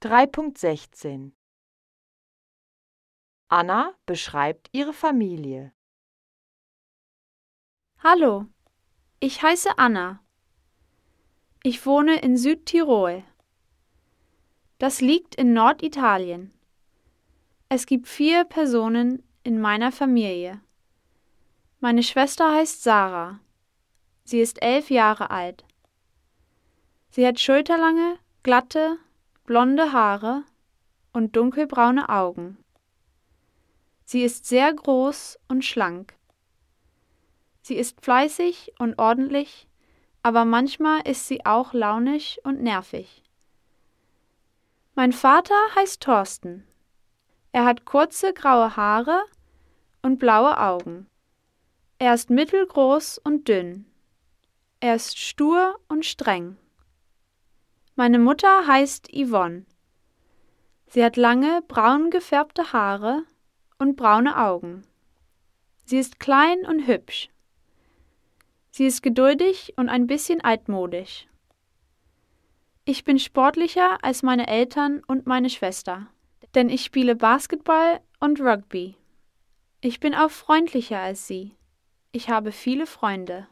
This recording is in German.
3.16 Anna beschreibt ihre Familie. Hallo, ich heiße Anna. Ich wohne in Südtirol. Das liegt in Norditalien. Es gibt vier Personen in meiner Familie. Meine Schwester heißt Sarah. Sie ist elf Jahre alt. Sie hat schulterlange, glatte, blonde Haare und dunkelbraune Augen. Sie ist sehr groß und schlank. Sie ist fleißig und ordentlich, aber manchmal ist sie auch launisch und nervig. Mein Vater heißt Thorsten. Er hat kurze graue Haare und blaue Augen. Er ist mittelgroß und dünn. Er ist stur und streng. Meine Mutter heißt Yvonne. Sie hat lange, braun gefärbte Haare und braune Augen. Sie ist klein und hübsch. Sie ist geduldig und ein bisschen altmodisch. Ich bin sportlicher als meine Eltern und meine Schwester, denn ich spiele Basketball und Rugby. Ich bin auch freundlicher als sie. Ich habe viele Freunde.